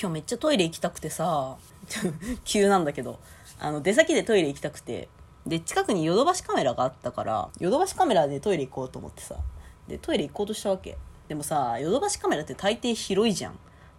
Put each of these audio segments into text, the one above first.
今日めっちゃトイレ行きたくてさ 急なんだけどあの出先でトイレ行きたくてで近くにヨドバシカメラがあったからヨドバシカメラでトイレ行こうと思ってさでトイレ行こうとしたわけ。でもさヨドバシカメラって大抵広いじゃん。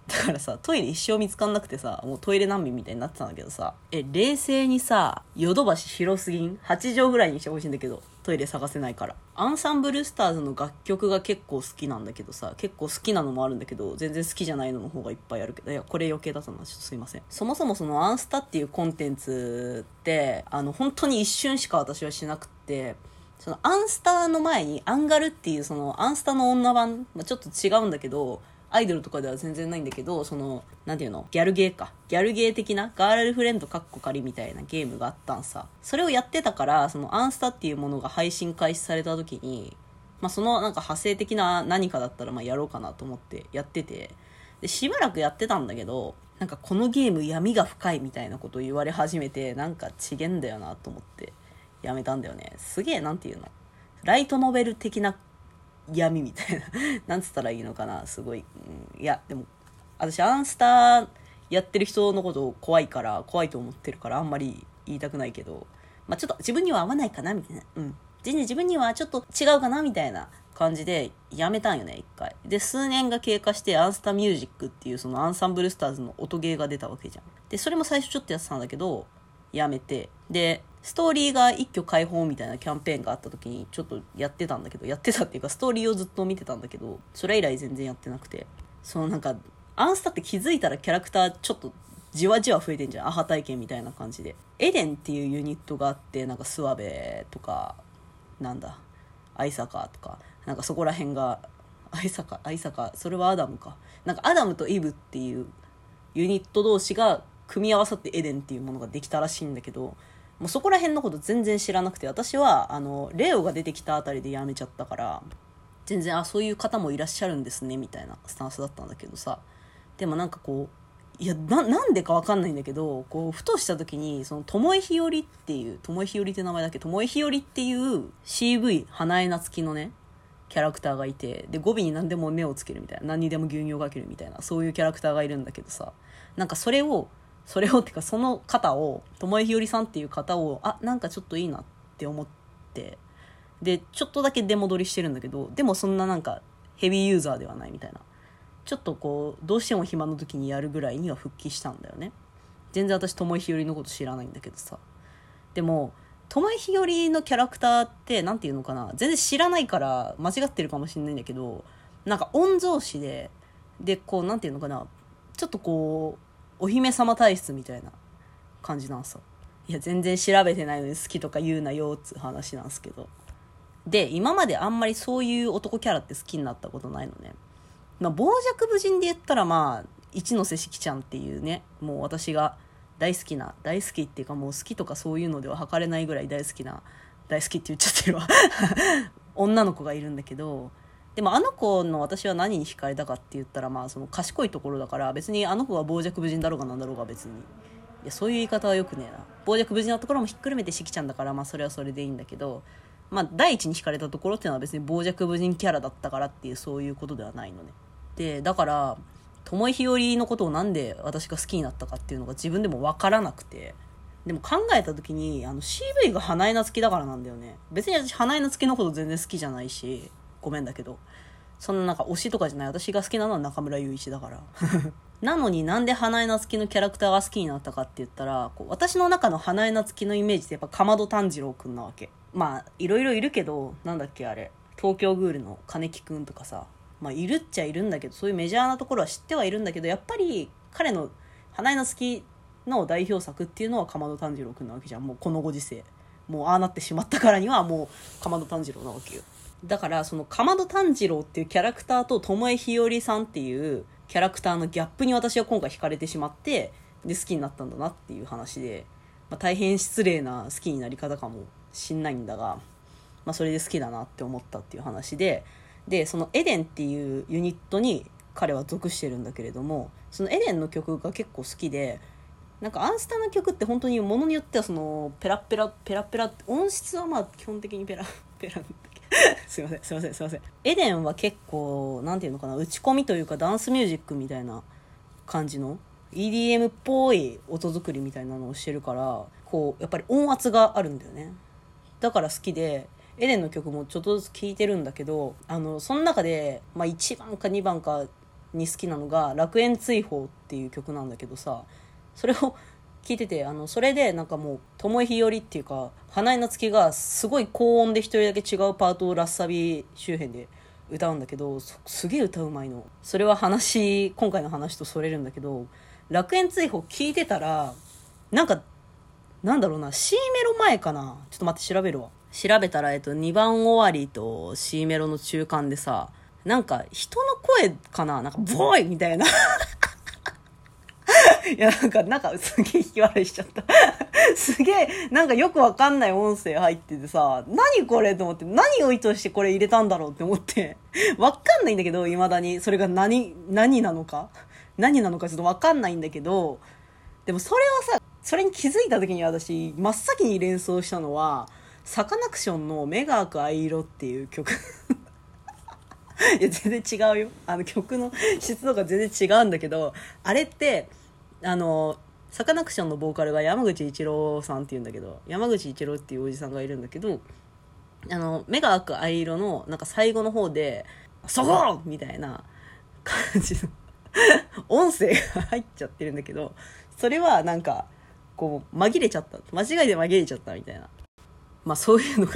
だからさトイレ一生見つかんなくてさもうトイレ難民みたいになってたんだけどさえ冷静にさヨドバシ広すぎん？8畳ぐらいにしてほしいんだけどトイレ探せないから。アンサンブルスターズの楽曲が結構好きなんだけどさ結構好きなのもあるんだけど全然好きじゃないのの方がいっぱいあるけどいやこれ余計だったなちょっとすいません。そもそもそのアンスタっていうコンテンツってあの本当に一瞬しか私はしなくってそのアンスタの前にアンガルっていうそのアンスタの女版、まあ、ちょっと違うんだけどアイドルとかでは全然ないんだけど、その、なんていうの？ギャルゲーか。ギャルゲー的なガールフレンドカッコ仮みたいなゲームがあったんさ。それをやってたから、そのアンスタっていうものが配信開始された時に、まあそのなんか派生的な何かだったらまあやろうかなと思ってやってて、で、しばらくやってたんだけど、なんかこのゲーム闇が深いみたいなことを言われ始めて、なんかちげんだよなと思ってやめたんだよね。すげえ、なんていうの？ライトノベル的な闇みたいな。なんつったらいいのかな。すごい、うん、いやでも私アンスターやってる人のこと怖いから怖いと思ってるからあんまり言いたくないけどまあちょっと自分には合わないかなみたいな。うん。全然自分にはちょっと違うかなみたいな感じでやめたんよね一回。で数年が経過してアンスタミュージックっていうそのアンサンブルスターズの音ゲーが出たわけじゃん。でそれも最初ちょっとやってたんだけどやめて。でストーリーが一挙解放みたいなキャンペーンがあった時にちょっとやってたんだけどやってたっていうかストーリーをずっと見てたんだけどそれ以来全然やってなくて。そのなんかアンスタって気づいたらキャラクターちょっとじわじわ増えてんじゃん。アハ体験みたいな感じで。エデンっていうユニットがあってなんかスワベとかなんだアイサカとかなんかそこら辺がアイサカアイサカそれはアダムか。なんかアダムとイブっていうユニット同士が組み合わさってエデンっていうものができたらしいんだけどもうそこら辺のこと全然知らなくて私はあのレオが出てきたあたりでやめちゃったから全然あそういう方もいらっしゃるんですねみたいなスタンスだったんだけどさ。でもなんかこういやなんでか分かんないんだけどこうふとした時にその巴日和っていう巴日和って名前だっけ？巴日和っていう CV 花江夏樹のねキャラクターがいてで語尾に何でも目をつけるみたいな何にでも牛乳をかけるみたいなそういうキャラクターがいるんだけどさ。なんかそれをそれをってかその方を巴日和さんっていう方をあなんかちょっといいなって思ってでちょっとだけ出戻りしてるんだけどでもそんななんかヘビーユーザーではないみたいな。ちょっとこうどうしても暇の時にやるぐらいには復帰したんだよね。全然私巴日和のこと知らないんだけどさ。でも巴日和のキャラクターって何て言うのかな。全然知らないから間違ってるかもしれないんだけどなんか御曹司ででこう何て言うのかな。ちょっとこうお姫様体質みたいな感じなんすよいや全然調べてないのに好きとか言うなよっつう話なんですけど。で今まであんまりそういう男キャラって好きになったことないのね、まあ、傍若無人で言ったらまあ一ノ瀬四季ちゃんっていうねもう私が大好きな大好きっていうかもう好きとかそういうのでは測れないぐらい大好きな大好きって言っちゃってるわ。女の子がいるんだけどでもあの子の私は何に惹かれたかって言ったらまあその賢いところだから別にあの子が傍若無人だろうがなんだろうが別に。いやそういう言い方はよくねえな。傍若無人なところもひっくるめてしきちゃんだからまあそれはそれでいいんだけどまあ第一に惹かれたところっていうのは別に傍若無人キャラだったからっていうそういうことではないのね。でだから巴日和のことをなんで私が好きになったかっていうのが自分でも分からなくて。でも考えた時にあの CV が花江夏樹だからなんだよね。別に私花江夏樹のこと全然好きじゃないし。ごめんだけどそんななんか推しとかじゃない。私が好きなのは中村雄一だから。なのになんで花江夏樹のキャラクターが好きになったかって言ったらこう私の中の花江夏樹のイメージってやっぱかまど炭治郎くんなわけ。まあいろいろいるけどなんだっけあれ。東京グールの金木くんとかさ。まあいるっちゃいるんだけどそういうメジャーなところは知ってはいるんだけどやっぱり彼の花江夏樹の代表作っていうのはかまど炭治郎くんなわけじゃん。もうこのご時世。もうああなってしまったからにはもうかまど炭治郎なわけよ。だからそのかまど炭治郎っていうキャラクターと巴日和さんっていうキャラクターのギャップに私は今回惹かれてしまってで好きになったんだなっていう話で、まあ、大変失礼な好きになり方かもしんないんだが、まあ、それで好きだなって思ったっていう話ででそのエデンっていうユニットに彼は属してるんだけれどもそのエデンの曲が結構好きでなんかアンスタの曲って本当にものによってはそのペラペラペラペラ音質はまあ基本的にペラペラ すいませんすいませんすいません。エデンは結構なんていうのかな打ち込みというかダンスミュージックみたいな感じの EDM っぽい音作りみたいなのをしてるからこうやっぱり音圧があるんだよね。だから好きでエレンの曲もちょっとずつ聴いてるんだけどあのその中で、まあ、1番か2番かに好きなのが「楽園追放」っていう曲なんだけどさそれを聞いててあのそれでなんかもう巴ひよりっていうか花江夏樹がすごい高音で一人だけ違うパートをラッサビ周辺で歌うんだけどすげえ歌うまいの。それは話今回の話とそれるんだけど楽園追放聞いてたらなんかなんだろうな C メロ前かな？ちょっと待って調べるわ。調べたら、えっと、2番終わりと C メロの中間でさなんか人の声かな？なんかボーイみたいな。いや、なんか、なんか、すげえ引き笑いしちゃった。すげえ、なんかよくわかんない音声入っててさ、何これと思って、何を意図してこれ入れたんだろうって思って、わかんないんだけど、未だに。それが何、何なのか何なのかちょっとわかんないんだけど、でもそれはさ、それに気づいた時に私、真っ先に連想したのは、サカナクションの目が開く藍色っていう曲 いや、全然違うよ。あの曲の質とか全然違うんだけど、あれって、あの、サカナクションのボーカルが山口一郎さんっていうんだけど、山口一郎っていうおじさんがいるんだけど、あの、目が開く藍色の、なんか最後の方で、そこみたいな 感じの音声が入っちゃってるんだけど、それはなんか、こう、紛れちゃった。間違いで紛れちゃったみたいな。まあそういうのが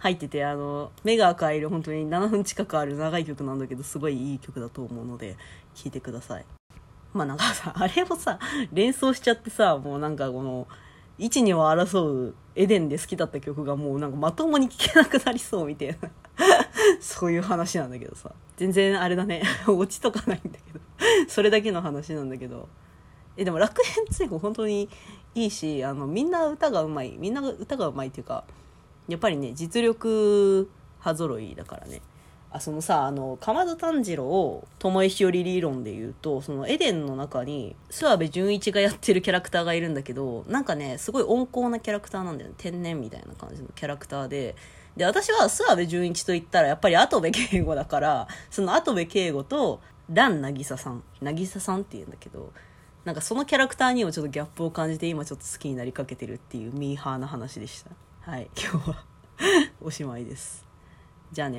入ってて、あの、目が赤い色本当に7分近くある長い曲なんだけど、すごいいい曲だと思うので、聴いてください。まあなんかさ、あれをさ、連想しちゃってさ、もうなんかこの、一二を争うエデンで好きだった曲がもうなんかまともに聴けなくなりそうみたいな そういう話なんだけどさ。全然あれだね。オチとかないんだけどそれだけの話なんだけど。え、でも楽園追放本当にいいし、あの、みんな歌がうまい。みんな歌がうまいっていうか、やっぱりね、実力派揃いだからね。あそのさあの鎌田炭治郎を巴ひより理論で言うとそのエデンの中に諏訪部純一がやってるキャラクターがいるんだけどなんかねすごい温厚なキャラクターなんだよね。天然みたいな感じのキャラクターで。で私は諏訪部純一と言ったらやっぱり跡部敬吾だからその跡部敬吾と蘭渚さん。渚さんっていうんだけどなんかそのキャラクターにもちょっとギャップを感じて今ちょっと好きになりかけてるっていうミーハーな話でした。はい今日は。おしまいです。じゃあね。